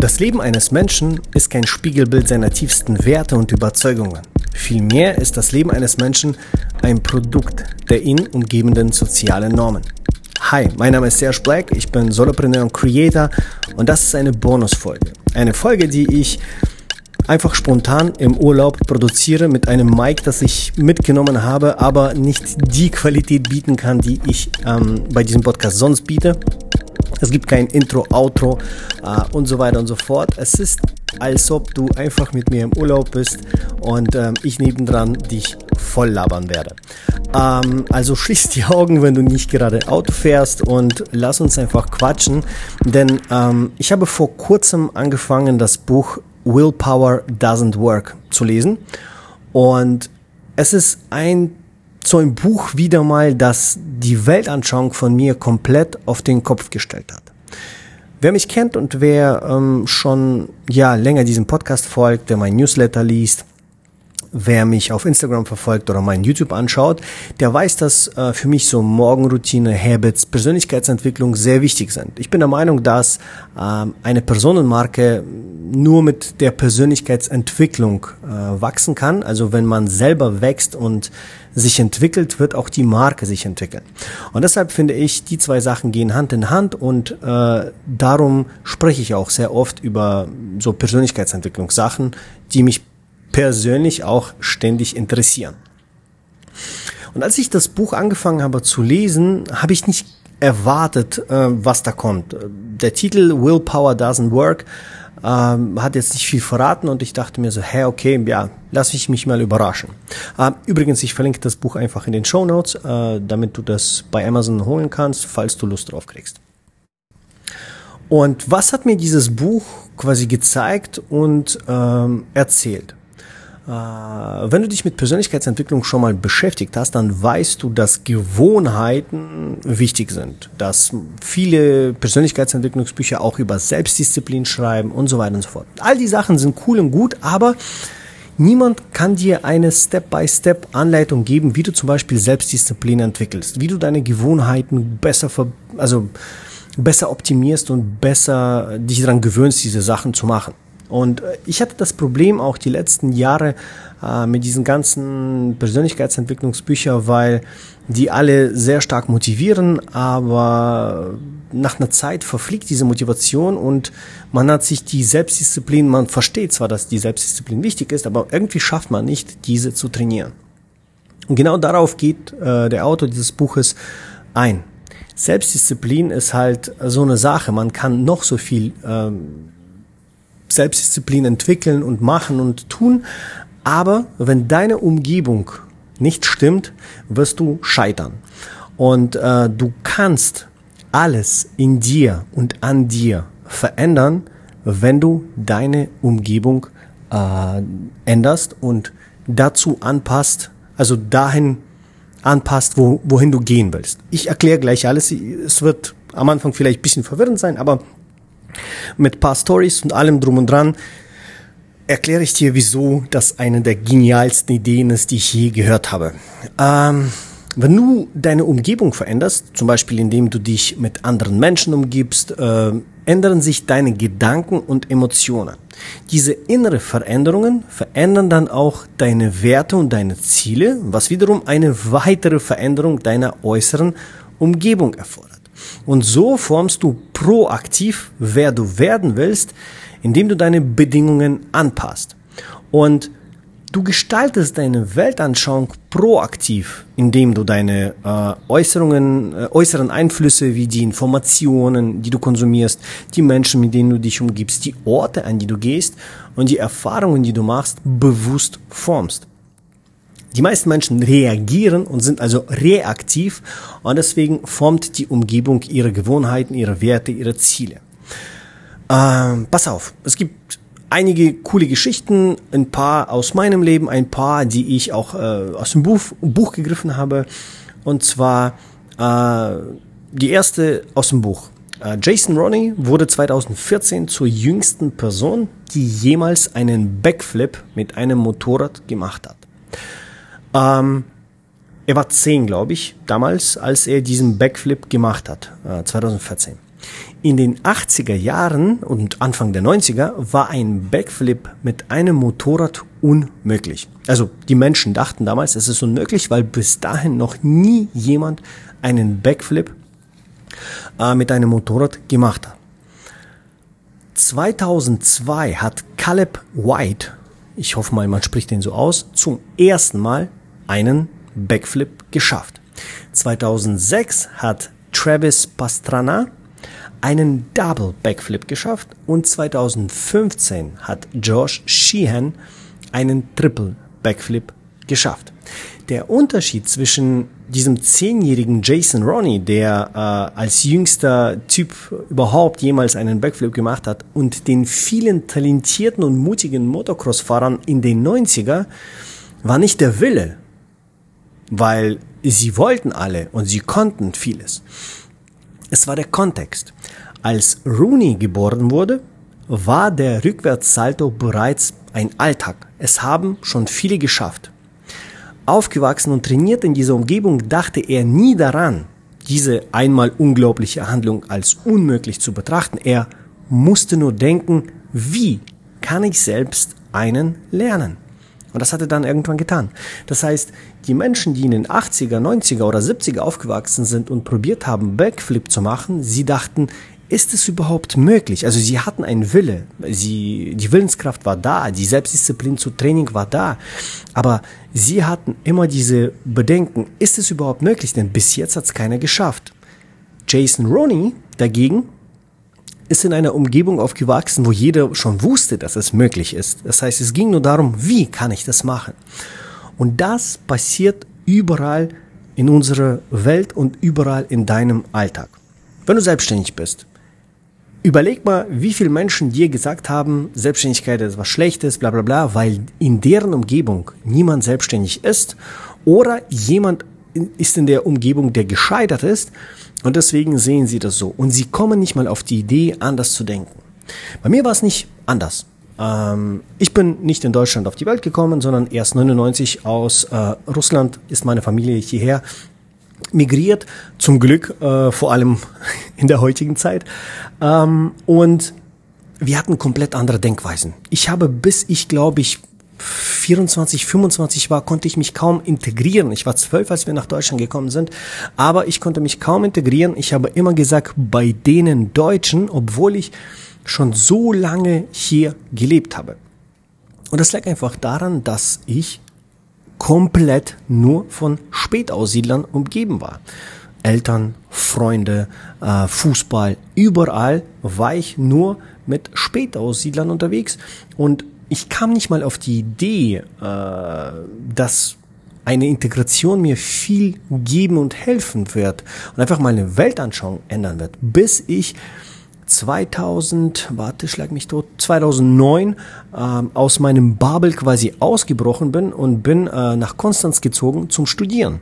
Das Leben eines Menschen ist kein Spiegelbild seiner tiefsten Werte und Überzeugungen. Vielmehr ist das Leben eines Menschen ein Produkt der ihn umgebenden sozialen Normen. Hi, mein Name ist Serge Black, ich bin Solopreneur und Creator und das ist eine Bonusfolge. Eine Folge, die ich einfach spontan im Urlaub produziere mit einem Mic, das ich mitgenommen habe, aber nicht die Qualität bieten kann, die ich ähm, bei diesem Podcast sonst biete. Es gibt kein Intro, Outro äh, und so weiter und so fort. Es ist, als ob du einfach mit mir im Urlaub bist und ähm, ich nebendran dich voll labern werde. Ähm, also schließ die Augen, wenn du nicht gerade Auto fährst und lass uns einfach quatschen. Denn ähm, ich habe vor kurzem angefangen, das Buch Willpower Doesn't Work zu lesen. Und es ist ein so ein Buch wieder mal, das die Weltanschauung von mir komplett auf den Kopf gestellt hat. Wer mich kennt und wer ähm, schon ja länger diesem Podcast folgt, der mein Newsletter liest, wer mich auf Instagram verfolgt oder mein YouTube anschaut, der weiß, dass äh, für mich so Morgenroutine, Habits, Persönlichkeitsentwicklung sehr wichtig sind. Ich bin der Meinung, dass ähm, eine Personenmarke nur mit der Persönlichkeitsentwicklung äh, wachsen kann. Also wenn man selber wächst und sich entwickelt, wird auch die Marke sich entwickeln. Und deshalb finde ich, die zwei Sachen gehen Hand in Hand und äh, darum spreche ich auch sehr oft über so Persönlichkeitsentwicklungssachen, die mich persönlich auch ständig interessieren. Und als ich das Buch angefangen habe zu lesen, habe ich nicht erwartet, äh, was da kommt. Der Titel Willpower Doesn't Work ähm, hat jetzt nicht viel verraten und ich dachte mir so, hä, okay, ja, lass ich mich mal überraschen. Ähm, übrigens, ich verlinke das Buch einfach in den Show Notes, äh, damit du das bei Amazon holen kannst, falls du Lust drauf kriegst. Und was hat mir dieses Buch quasi gezeigt und ähm, erzählt? Äh, wenn du dich mit Persönlichkeitsentwicklung schon mal beschäftigt hast, dann weißt du, dass Gewohnheiten wichtig sind, dass viele Persönlichkeitsentwicklungsbücher auch über Selbstdisziplin schreiben und so weiter und so fort. All die Sachen sind cool und gut, aber niemand kann dir eine Step-by-Step-Anleitung geben, wie du zum Beispiel Selbstdisziplin entwickelst, wie du deine Gewohnheiten besser, also besser optimierst und besser dich daran gewöhnst, diese Sachen zu machen. Und äh, ich hatte das Problem auch die letzten Jahre äh, mit diesen ganzen Persönlichkeitsentwicklungsbüchern, weil die alle sehr stark motivieren, aber nach einer Zeit verfliegt diese Motivation und man hat sich die Selbstdisziplin, man versteht zwar, dass die Selbstdisziplin wichtig ist, aber irgendwie schafft man nicht, diese zu trainieren. Und genau darauf geht äh, der Autor dieses Buches ein. Selbstdisziplin ist halt so eine Sache. Man kann noch so viel ähm, Selbstdisziplin entwickeln und machen und tun. Aber wenn deine Umgebung nicht stimmt, wirst du scheitern. Und äh, du kannst alles in dir und an dir verändern, wenn du deine Umgebung äh, änderst und dazu anpasst, also dahin anpasst, wo, wohin du gehen willst. Ich erkläre gleich alles. Es wird am Anfang vielleicht ein bisschen verwirrend sein, aber mit paar Stories und allem drum und dran erkläre ich dir, wieso das eine der genialsten Ideen ist, die ich je gehört habe. Ähm, wenn du deine Umgebung veränderst, zum Beispiel indem du dich mit anderen Menschen umgibst, äh, ändern sich deine Gedanken und Emotionen. Diese innere Veränderungen verändern dann auch deine Werte und deine Ziele, was wiederum eine weitere Veränderung deiner äußeren Umgebung erfordert. Und so formst du proaktiv, wer du werden willst, indem du deine Bedingungen anpasst. Und du gestaltest deine Weltanschauung proaktiv, indem du deine äh, Äußerungen, äh, äußeren Einflüsse wie die Informationen, die du konsumierst, die Menschen, mit denen du dich umgibst, die Orte, an die du gehst und die Erfahrungen, die du machst, bewusst formst. Die meisten Menschen reagieren und sind also reaktiv und deswegen formt die Umgebung ihre Gewohnheiten, ihre Werte, ihre Ziele. Ähm, pass auf, es gibt einige coole Geschichten, ein paar aus meinem Leben, ein paar, die ich auch äh, aus dem Buch, Buch gegriffen habe. Und zwar äh, die erste aus dem Buch. Äh, Jason Roney wurde 2014 zur jüngsten Person, die jemals einen Backflip mit einem Motorrad gemacht hat. Ähm, er war zehn, glaube ich, damals, als er diesen Backflip gemacht hat, äh, 2014. In den 80er Jahren und Anfang der 90er war ein Backflip mit einem Motorrad unmöglich. Also die Menschen dachten damals, es ist unmöglich, weil bis dahin noch nie jemand einen Backflip äh, mit einem Motorrad gemacht hat. 2002 hat Caleb White, ich hoffe mal, man spricht den so aus, zum ersten Mal einen Backflip geschafft. 2006 hat Travis Pastrana einen Double Backflip geschafft und 2015 hat Josh Sheehan einen Triple Backflip geschafft. Der Unterschied zwischen diesem zehnjährigen Jason Ronnie, der äh, als jüngster Typ überhaupt jemals einen Backflip gemacht hat, und den vielen talentierten und mutigen Motocross-Fahrern in den 90er, war nicht der Wille, weil sie wollten alle und sie konnten vieles. Es war der Kontext. Als Rooney geboren wurde, war der Rückwärtssalto bereits ein Alltag. Es haben schon viele geschafft. Aufgewachsen und trainiert in dieser Umgebung dachte er nie daran, diese einmal unglaubliche Handlung als unmöglich zu betrachten. Er musste nur denken, wie kann ich selbst einen lernen? Und das hat er dann irgendwann getan. Das heißt, die Menschen, die in den 80er, 90er oder 70er aufgewachsen sind und probiert haben, Backflip zu machen, sie dachten, ist es überhaupt möglich? Also sie hatten einen Wille, sie, die Willenskraft war da, die Selbstdisziplin zu Training war da, aber sie hatten immer diese Bedenken, ist es überhaupt möglich? Denn bis jetzt hat es keiner geschafft. Jason Roney dagegen ist in einer Umgebung aufgewachsen, wo jeder schon wusste, dass es möglich ist. Das heißt, es ging nur darum, wie kann ich das machen? Und das passiert überall in unserer Welt und überall in deinem Alltag. Wenn du selbstständig bist, Überleg mal, wie viele Menschen dir gesagt haben, Selbstständigkeit ist was Schlechtes, bla bla bla, weil in deren Umgebung niemand selbstständig ist oder jemand ist in der Umgebung, der gescheitert ist und deswegen sehen sie das so. Und sie kommen nicht mal auf die Idee, anders zu denken. Bei mir war es nicht anders. Ähm, ich bin nicht in Deutschland auf die Welt gekommen, sondern erst 99 aus äh, Russland ist meine Familie hierher migriert, zum Glück, äh, vor allem in der heutigen Zeit. Ähm, und wir hatten komplett andere Denkweisen. Ich habe bis ich glaube ich 24, 25 war, konnte ich mich kaum integrieren. Ich war zwölf, als wir nach Deutschland gekommen sind, aber ich konnte mich kaum integrieren. Ich habe immer gesagt, bei denen Deutschen, obwohl ich schon so lange hier gelebt habe. Und das lag einfach daran, dass ich komplett nur von Spätaussiedlern umgeben war. Eltern, Freunde, äh, Fußball, überall war ich nur mit Spätaussiedlern unterwegs und ich kam nicht mal auf die Idee, äh, dass eine Integration mir viel geben und helfen wird und einfach meine Weltanschauung ändern wird, bis ich 2000, warte, schlag mich tot, 2009 ähm, aus meinem Babel quasi ausgebrochen bin und bin äh, nach Konstanz gezogen zum Studieren.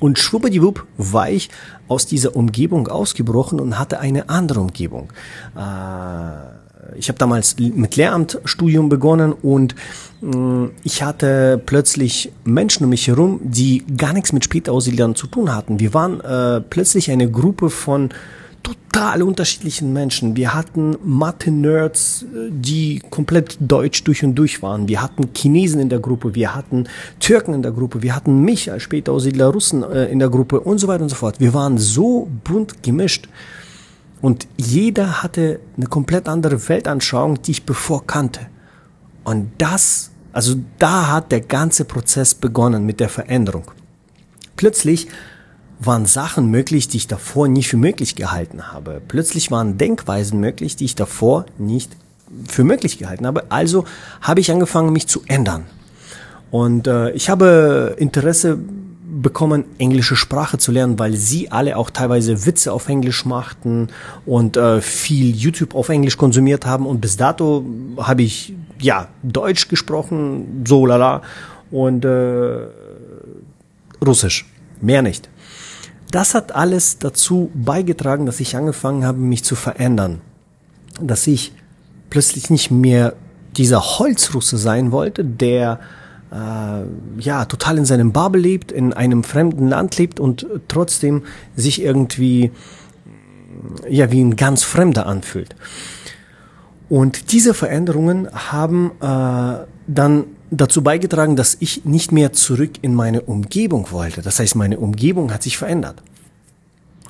Und schwuppdiwupp war ich aus dieser Umgebung ausgebrochen und hatte eine andere Umgebung. Äh, ich habe damals mit Lehramtstudium begonnen und äh, ich hatte plötzlich Menschen um mich herum, die gar nichts mit Spätaussiedlern zu tun hatten. Wir waren äh, plötzlich eine Gruppe von total unterschiedlichen Menschen. Wir hatten Mathe-Nerds, die komplett deutsch durch und durch waren. Wir hatten Chinesen in der Gruppe, wir hatten Türken in der Gruppe, wir hatten mich als später Aussiedler Russen äh, in der Gruppe und so weiter und so fort. Wir waren so bunt gemischt. Und jeder hatte eine komplett andere Weltanschauung, die ich bevor kannte. Und das, also da hat der ganze Prozess begonnen mit der Veränderung. Plötzlich waren Sachen möglich, die ich davor nie für möglich gehalten habe. Plötzlich waren Denkweisen möglich, die ich davor nicht für möglich gehalten habe. Also habe ich angefangen, mich zu ändern. Und äh, ich habe Interesse bekommen, englische Sprache zu lernen, weil sie alle auch teilweise Witze auf Englisch machten und äh, viel YouTube auf Englisch konsumiert haben. Und bis dato habe ich ja Deutsch gesprochen, so lala, und äh, Russisch. Mehr nicht. Das hat alles dazu beigetragen, dass ich angefangen habe, mich zu verändern. Dass ich plötzlich nicht mehr dieser Holzrusse sein wollte, der äh, ja total in seinem Bubble lebt, in einem fremden Land lebt und trotzdem sich irgendwie ja wie ein ganz Fremder anfühlt. Und diese Veränderungen haben äh, dann dazu beigetragen, dass ich nicht mehr zurück in meine Umgebung wollte. Das heißt, meine Umgebung hat sich verändert.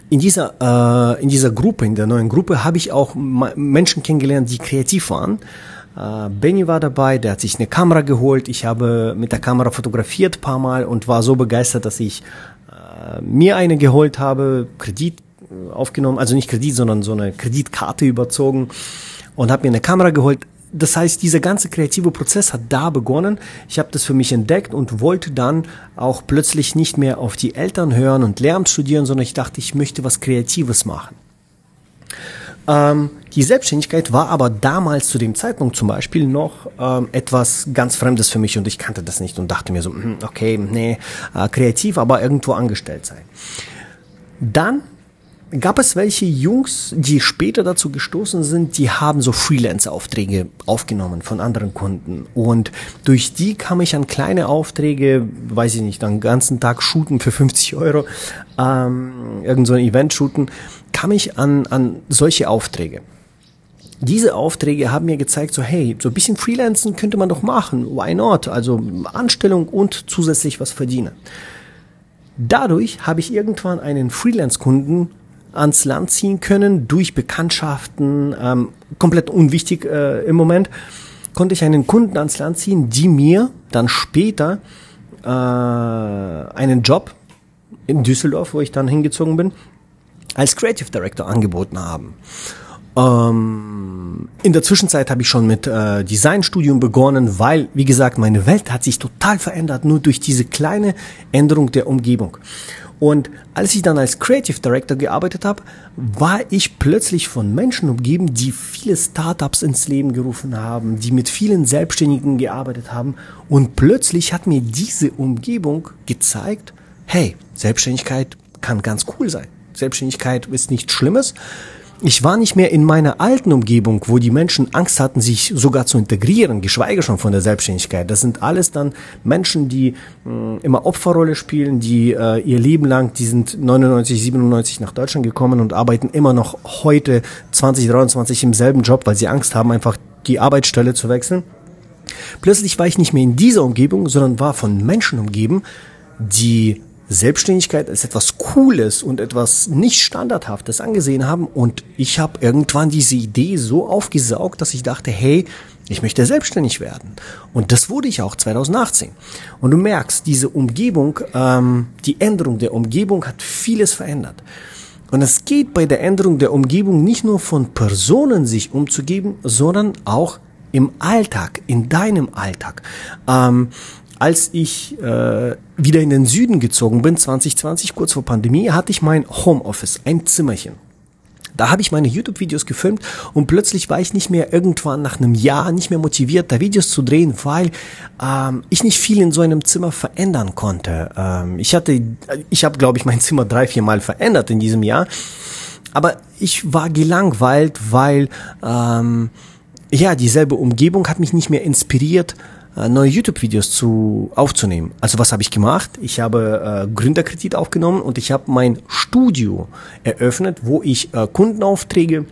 In dieser, äh, in dieser Gruppe, in der neuen Gruppe, habe ich auch Menschen kennengelernt, die kreativ waren. Äh, Benny war dabei, der hat sich eine Kamera geholt. Ich habe mit der Kamera fotografiert paar Mal und war so begeistert, dass ich äh, mir eine geholt habe, Kredit äh, aufgenommen, also nicht Kredit, sondern so eine Kreditkarte überzogen und habe mir eine Kamera geholt. Das heißt, dieser ganze kreative Prozess hat da begonnen. Ich habe das für mich entdeckt und wollte dann auch plötzlich nicht mehr auf die Eltern hören und Lehramt studieren, sondern ich dachte, ich möchte was Kreatives machen. Ähm, die Selbstständigkeit war aber damals zu dem Zeitpunkt zum Beispiel noch ähm, etwas ganz Fremdes für mich und ich kannte das nicht und dachte mir so, hm, okay, nee, äh, kreativ, aber irgendwo angestellt sein. Dann gab es welche Jungs, die später dazu gestoßen sind, die haben so Freelance-Aufträge aufgenommen von anderen Kunden. Und durch die kam ich an kleine Aufträge, weiß ich nicht, einen ganzen Tag shooten für 50 Euro, ähm, irgend so ein Event shooten, kam ich an, an solche Aufträge. Diese Aufträge haben mir gezeigt, so hey, so ein bisschen Freelancen könnte man doch machen, why not? Also Anstellung und zusätzlich was verdienen. Dadurch habe ich irgendwann einen Freelance-Kunden ans Land ziehen können durch Bekanntschaften, ähm, komplett unwichtig äh, im Moment, konnte ich einen Kunden ans Land ziehen, die mir dann später äh, einen Job in Düsseldorf, wo ich dann hingezogen bin, als Creative Director angeboten haben. Ähm, in der Zwischenzeit habe ich schon mit äh, Designstudium begonnen, weil, wie gesagt, meine Welt hat sich total verändert, nur durch diese kleine Änderung der Umgebung. Und als ich dann als Creative Director gearbeitet habe, war ich plötzlich von Menschen umgeben, die viele Startups ins Leben gerufen haben, die mit vielen Selbstständigen gearbeitet haben. Und plötzlich hat mir diese Umgebung gezeigt, hey, Selbstständigkeit kann ganz cool sein. Selbstständigkeit ist nichts Schlimmes. Ich war nicht mehr in meiner alten Umgebung, wo die Menschen Angst hatten, sich sogar zu integrieren, geschweige schon von der Selbstständigkeit. Das sind alles dann Menschen, die mh, mm, immer Opferrolle spielen, die äh, ihr Leben lang, die sind 99, 97 nach Deutschland gekommen und arbeiten immer noch heute 2023 im selben Job, weil sie Angst haben, einfach die Arbeitsstelle zu wechseln. Plötzlich war ich nicht mehr in dieser Umgebung, sondern war von Menschen umgeben, die Selbstständigkeit als etwas Cooles und etwas nicht Standardhaftes angesehen haben. Und ich habe irgendwann diese Idee so aufgesaugt, dass ich dachte, hey, ich möchte selbstständig werden. Und das wurde ich auch 2018. Und du merkst, diese Umgebung, ähm, die Änderung der Umgebung hat vieles verändert. Und es geht bei der Änderung der Umgebung nicht nur von Personen sich umzugeben, sondern auch im Alltag, in deinem Alltag. Ähm, als ich äh, wieder in den Süden gezogen bin, 2020, kurz vor Pandemie, hatte ich mein Homeoffice, ein Zimmerchen. Da habe ich meine YouTube-Videos gefilmt und plötzlich war ich nicht mehr irgendwann nach einem Jahr nicht mehr motiviert, da Videos zu drehen, weil ähm, ich nicht viel in so einem Zimmer verändern konnte. Ähm, ich hatte, ich habe, glaube ich, mein Zimmer drei, vier Mal verändert in diesem Jahr, aber ich war gelangweilt, weil ähm, ja dieselbe Umgebung hat mich nicht mehr inspiriert neue YouTube-Videos zu aufzunehmen. Also was habe ich gemacht? Ich habe äh, Gründerkredit aufgenommen und ich habe mein Studio eröffnet, wo ich äh, Kundenaufträge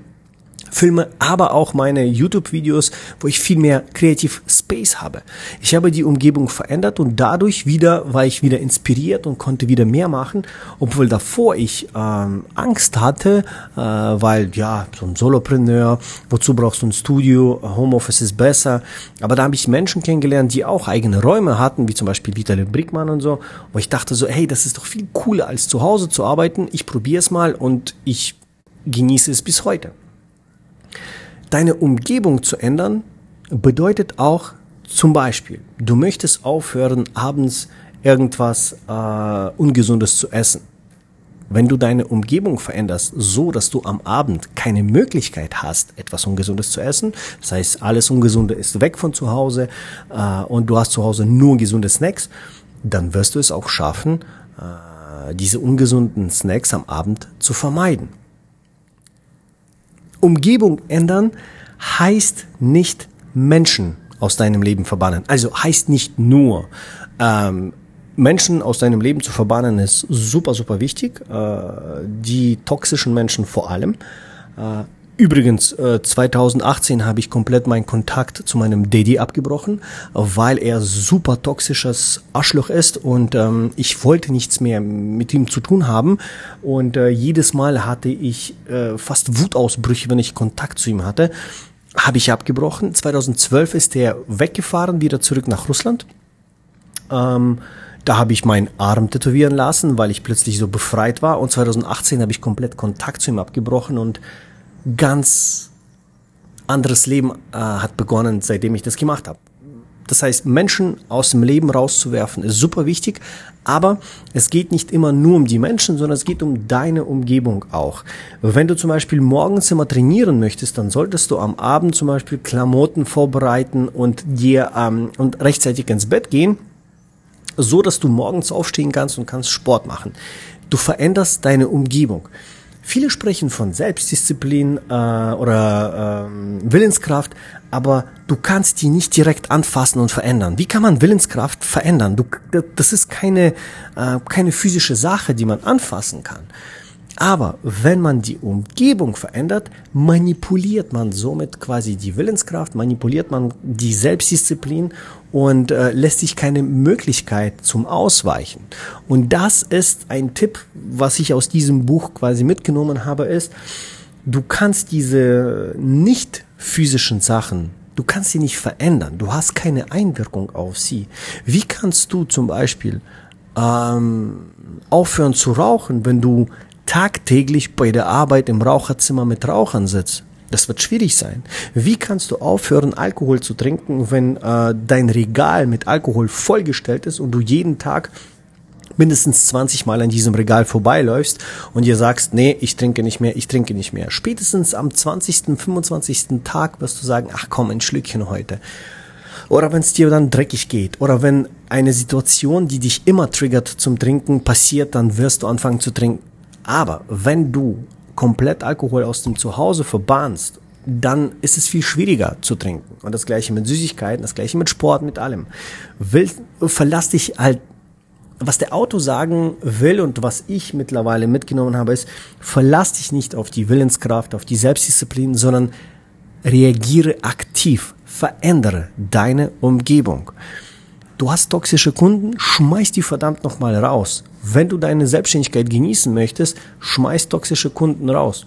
Filme, aber auch meine YouTube-Videos, wo ich viel mehr Creative Space habe. Ich habe die Umgebung verändert und dadurch wieder war ich wieder inspiriert und konnte wieder mehr machen, obwohl davor ich ähm, Angst hatte, äh, weil ja, so ein Solopreneur, wozu brauchst du ein Studio, Homeoffice ist besser, aber da habe ich Menschen kennengelernt, die auch eigene Räume hatten, wie zum Beispiel Vitali Brickmann und so, wo ich dachte so, hey, das ist doch viel cooler als zu Hause zu arbeiten, ich probiere es mal und ich genieße es bis heute deine Umgebung zu ändern, bedeutet auch zum Beispiel, du möchtest aufhören, abends irgendwas äh, Ungesundes zu essen. Wenn du deine Umgebung veränderst, so dass du am Abend keine Möglichkeit hast, etwas Ungesundes zu essen, das heißt, alles Ungesunde ist weg von zu Hause äh, und du hast zu Hause nur gesunde Snacks, dann wirst du es auch schaffen, äh, diese ungesunden Snacks am Abend zu vermeiden. Umgebung ändern heißt nicht Menschen aus deinem Leben verbannen. Also heißt nicht nur ähm, Menschen aus deinem Leben zu verbannen ist super, super wichtig. Äh, die toxischen Menschen vor allem. Äh, Übrigens, äh, 2018 habe ich komplett meinen Kontakt zu meinem Daddy abgebrochen, weil er super toxisches Arschloch ist und ähm, ich wollte nichts mehr mit ihm zu tun haben. Und äh, jedes Mal hatte ich äh, fast Wutausbrüche, wenn ich Kontakt zu ihm hatte. Habe ich abgebrochen. 2012 ist er weggefahren, wieder zurück nach Russland. Ähm, da habe ich meinen Arm tätowieren lassen, weil ich plötzlich so befreit war. Und 2018 habe ich komplett Kontakt zu ihm abgebrochen und ganz anderes Leben äh, hat begonnen, seitdem ich das gemacht habe. Das heißt, Menschen aus dem Leben rauszuwerfen, ist super wichtig, aber es geht nicht immer nur um die Menschen, sondern es geht um deine Umgebung auch. Wenn du zum Beispiel morgens immer trainieren möchtest, dann solltest du am Abend zum Beispiel Klamotten vorbereiten und dir ähm, und rechtzeitig ins Bett gehen, so dass du morgens aufstehen kannst und kannst Sport machen. Du veränderst deine Umgebung. Viele sprechen von Selbstdisziplin äh, oder äh, Willenskraft, aber du kannst die nicht direkt anfassen und verändern. Wie kann man Willenskraft verändern? Du, das ist keine, äh, keine physische Sache, die man anfassen kann. Aber wenn man die Umgebung verändert, manipuliert man somit quasi die Willenskraft, manipuliert man die Selbstdisziplin und äh, lässt sich keine Möglichkeit zum Ausweichen. Und das ist ein Tipp, was ich aus diesem Buch quasi mitgenommen habe, ist, du kannst diese nicht physischen Sachen Du kannst sie nicht verändern. Du hast keine Einwirkung auf sie. Wie kannst du zum Beispiel ähm, aufhören zu rauchen, wenn du tagtäglich bei der Arbeit im Raucherzimmer mit Rauchern sitzt. Das wird schwierig sein. Wie kannst du aufhören, Alkohol zu trinken, wenn äh, dein Regal mit Alkohol vollgestellt ist und du jeden Tag mindestens 20 Mal an diesem Regal vorbeiläufst und dir sagst, nee, ich trinke nicht mehr, ich trinke nicht mehr. Spätestens am 20., 25. Tag wirst du sagen, ach komm, ein Schlückchen heute. Oder wenn es dir dann dreckig geht. Oder wenn eine Situation, die dich immer triggert zum Trinken, passiert, dann wirst du anfangen zu trinken. Aber wenn du komplett Alkohol aus dem Zuhause verbannst, dann ist es viel schwieriger zu trinken. Und das gleiche mit Süßigkeiten, das gleiche mit Sport, mit allem. Will, verlass dich halt, was der Auto sagen will und was ich mittlerweile mitgenommen habe, ist, verlass dich nicht auf die Willenskraft, auf die Selbstdisziplin, sondern reagiere aktiv, verändere deine Umgebung. Du hast toxische Kunden, schmeiß die verdammt nochmal raus. Wenn du deine Selbstständigkeit genießen möchtest, schmeiß toxische Kunden raus.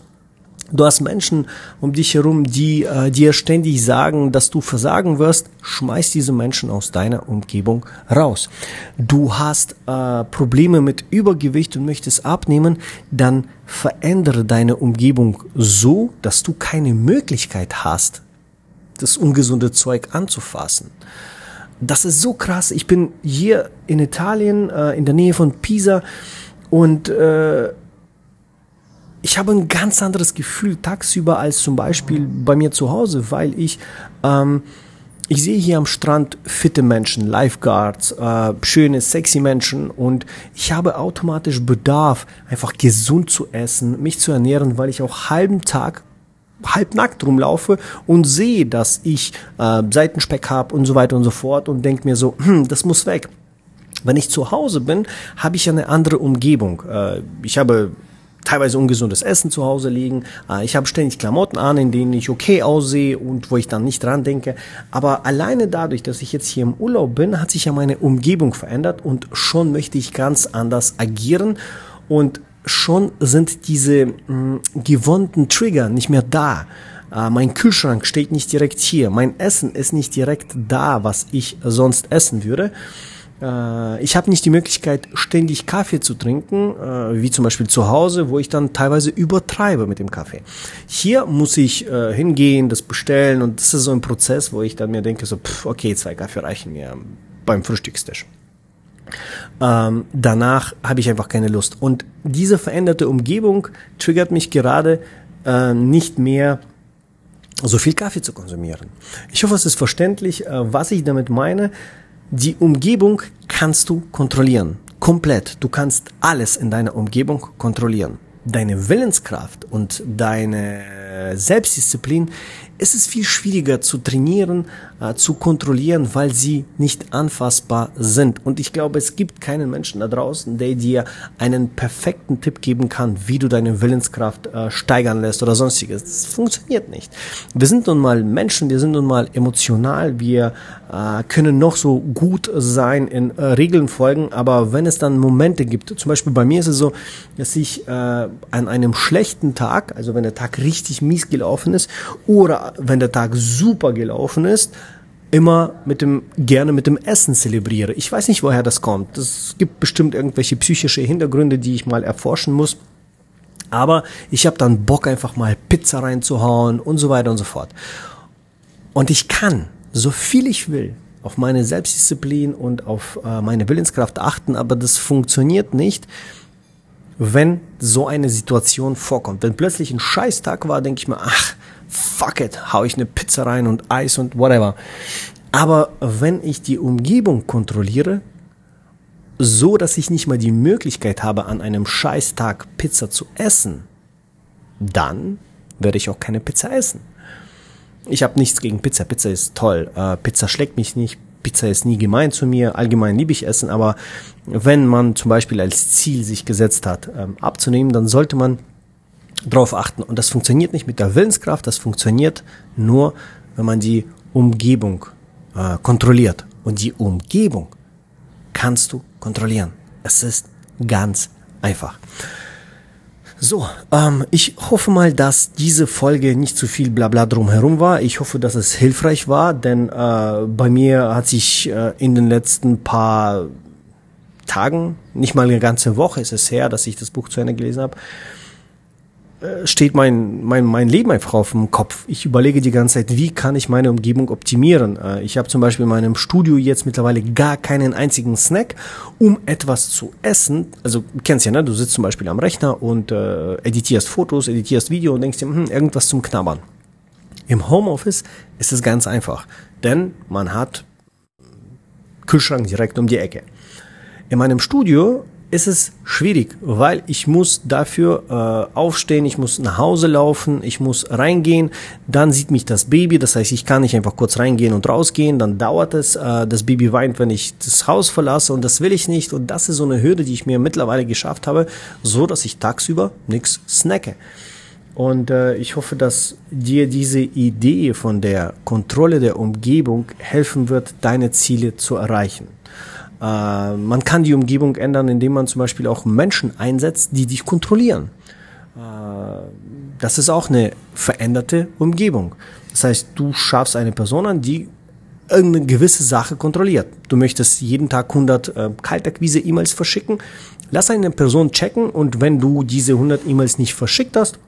Du hast Menschen um dich herum, die äh, dir ständig sagen, dass du versagen wirst. Schmeiß diese Menschen aus deiner Umgebung raus. Du hast äh, Probleme mit Übergewicht und möchtest abnehmen, dann verändere deine Umgebung so, dass du keine Möglichkeit hast, das ungesunde Zeug anzufassen. Das ist so krass. Ich bin hier in Italien, äh, in der Nähe von Pisa und äh, ich habe ein ganz anderes Gefühl tagsüber als zum Beispiel bei mir zu Hause, weil ich ähm, ich sehe hier am Strand fitte Menschen, Lifeguards, äh, schöne, sexy Menschen und ich habe automatisch Bedarf, einfach gesund zu essen, mich zu ernähren, weil ich auch halben Tag halbnackt rumlaufe und sehe, dass ich äh, Seitenspeck habe und so weiter und so fort und denke mir so, hm, das muss weg. Wenn ich zu Hause bin, habe ich eine andere Umgebung. Äh, ich habe teilweise ungesundes Essen zu Hause liegen. Äh, ich habe ständig Klamotten an, in denen ich okay aussehe und wo ich dann nicht dran denke. Aber alleine dadurch, dass ich jetzt hier im Urlaub bin, hat sich ja meine Umgebung verändert und schon möchte ich ganz anders agieren. Und schon sind diese mh, mm, gewohnten Trigger nicht mehr da. Äh, mein Kühlschrank steht nicht direkt hier. Mein Essen ist nicht direkt da, was ich sonst essen würde. Äh, ich habe nicht die Möglichkeit, ständig Kaffee zu trinken, äh, wie zum Beispiel zu Hause, wo ich dann teilweise übertreibe mit dem Kaffee. Hier muss ich äh, hingehen, das bestellen und das ist so ein Prozess, wo ich dann mir denke, so, pff, okay, zwei Kaffee reichen mir beim Frühstückstisch. Ähm, danach habe ich einfach keine Lust. Und diese veränderte Umgebung triggert mich gerade äh, nicht mehr so viel Kaffee zu konsumieren. Ich hoffe, es ist verständlich, äh, was ich damit meine. Die Umgebung kannst du kontrollieren. Komplett. Du kannst alles in deiner Umgebung kontrollieren. Deine Willenskraft und deine Selbstdisziplin es ist viel schwieriger zu trainieren, äh, zu kontrollieren, weil sie nicht anfassbar sind. Und ich glaube, es gibt keinen Menschen da draußen, der dir einen perfekten Tipp geben kann, wie du deine Willenskraft äh, steigern lässt oder sonstiges. Das funktioniert nicht. Wir sind nun mal Menschen, wir sind nun mal emotional, wir äh, können noch so gut sein in äh, Regeln folgen, aber wenn es dann Momente gibt, zum Beispiel bei mir ist es so, dass ich äh, an einem schlechten Tag, also wenn der Tag richtig mies gelaufen ist, oder wenn der Tag super gelaufen ist, immer mit dem gerne mit dem Essen zelebriere. Ich weiß nicht, woher das kommt. Es gibt bestimmt irgendwelche psychische Hintergründe, die ich mal erforschen muss. Aber ich habe dann Bock einfach mal Pizza reinzuhauen und so weiter und so fort. Und ich kann so viel ich will auf meine Selbstdisziplin und auf äh, meine Willenskraft achten, aber das funktioniert nicht, wenn so eine Situation vorkommt. Wenn plötzlich ein Scheißtag war, denke ich mir, ach, fuck it, hau ich eine Pizza rein und Eis und whatever. Aber wenn ich die Umgebung kontrolliere, so dass ich nicht mal die Möglichkeit habe, an einem Scheißtag Pizza zu essen, dann werde ich auch keine Pizza essen. Ich habe nichts gegen Pizza. Pizza ist toll. Äh, Pizza schlägt mich nicht. Pizza ist nie gemein zu mir. Allgemein liebe ich Essen, aber wenn man zum Beispiel als Ziel sich gesetzt hat, ähm, abzunehmen, dann sollte man drauf achten. Und das funktioniert nicht mit der Willenskraft, das funktioniert nur, wenn man die Umgebung äh, kontrolliert. Und die Umgebung kannst du kontrollieren. Es ist ganz einfach. So, ähm, ich hoffe mal, dass diese Folge nicht zu viel Blabla drumherum war. Ich hoffe, dass es hilfreich war, denn äh, bei mir hat sich äh, in den letzten paar Tagen, nicht mal eine ganze Woche ist es her, dass ich das Buch zu Ende gelesen habe, steht mein, mein, mein Leben einfach auf dem Kopf. Ich überlege die ganze Zeit, wie kann ich meine Umgebung optimieren. Äh, ich habe zum Beispiel in meinem Studio jetzt mittlerweile gar keinen einzigen Snack, um etwas zu essen. Also du kennst ja, ne? Du sitzt zum Beispiel am Rechner und äh, editierst Fotos, editierst Video und denkst dir, hm, irgendwas zum Knabbern. Im Homeoffice ist es ganz einfach, denn man hat Kühlschrank direkt um die Ecke. In meinem Studio ist es schwierig, weil ich muss dafür äh, aufstehen, ich muss nach Hause laufen, ich muss reingehen, dann sieht mich das Baby, das heißt, ich kann nicht einfach kurz reingehen und rausgehen, dann dauert es, äh, das Baby weint, wenn ich das Haus verlasse und das will ich nicht und das ist so eine Hürde, die ich mir mittlerweile geschafft habe, so dass ich tagsüber nichts snacke. Und äh, ich hoffe, dass dir diese Idee von der Kontrolle der Umgebung helfen wird, deine Ziele zu erreichen. Äh, man kann die Umgebung ändern, indem man zum Beispiel auch Menschen einsetzt, die dich kontrollieren. Äh, das ist auch eine veränderte Umgebung. Das heißt, du schaffst eine Person an, die irgendeine gewisse Sache kontrolliert. Du möchtest jeden Tag 100 äh, Kaltakquise-E-Mails verschicken. Lass eine Person checken und wenn du diese 100 E-Mails nicht verschickt hast,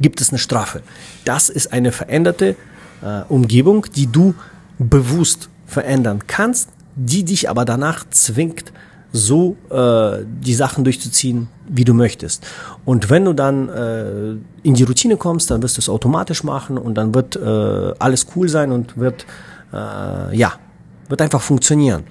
gibt es eine Strafe. Das ist eine veränderte äh, Umgebung, die du bewusst verändern kannst, die dich aber danach zwingt, so äh, die Sachen durchzuziehen, wie du möchtest. Und wenn du dann äh, in die Routine kommst, dann wirst du es automatisch machen und dann wird äh, alles cool sein und wird äh, ja wird einfach funktionieren.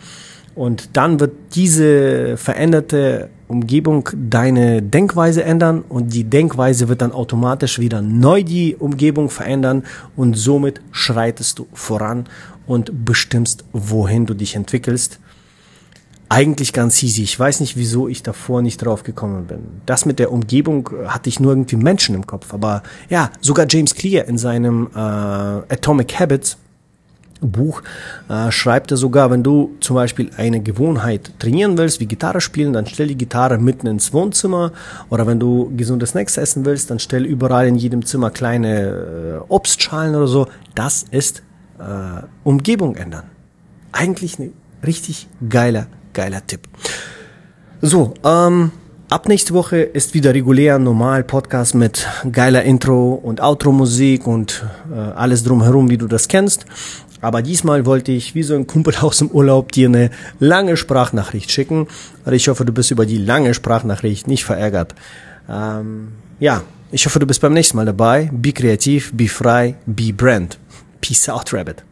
Und dann wird diese veränderte Umgebung deine Denkweise ändern und die Denkweise wird dann automatisch wieder neu die Umgebung verändern und somit schreitest du voran und bestimmst, wohin du dich entwickelst. Eigentlich ganz easy. Ich weiß nicht, wieso ich davor nicht drauf gekommen bin. Das mit der Umgebung hatte ich nur irgendwie Menschen im Kopf. Aber ja, sogar James Clear in seinem äh, Atomic Habits Buch äh, schreibt er sogar, wenn du zum Beispiel eine Gewohnheit trainieren willst, wie Gitarre spielen, dann stell die Gitarre mitten ins Wohnzimmer. Oder wenn du gesunde Snacks essen willst, dann stell überall in jedem Zimmer kleine äh, Obstschalen oder so. Das ist äh, Umgebung ändern. Eigentlich ein richtig geiler, geiler Tipp. So, ähm, ab nächste Woche ist wieder regulär normal Podcast mit geiler Intro und Outro-Musik und äh, alles drumherum, wie du das kennst. Aber diesmal wollte ich wie so ein Kumpel aus dem Urlaub dir eine lange Sprachnachricht schicken. Ich hoffe, du bist über die lange Sprachnachricht nicht verärgert. Ähm, ja, ich hoffe, du bist beim nächsten Mal dabei. Be kreativ, be frei, be brand. Peace out, Rabbit.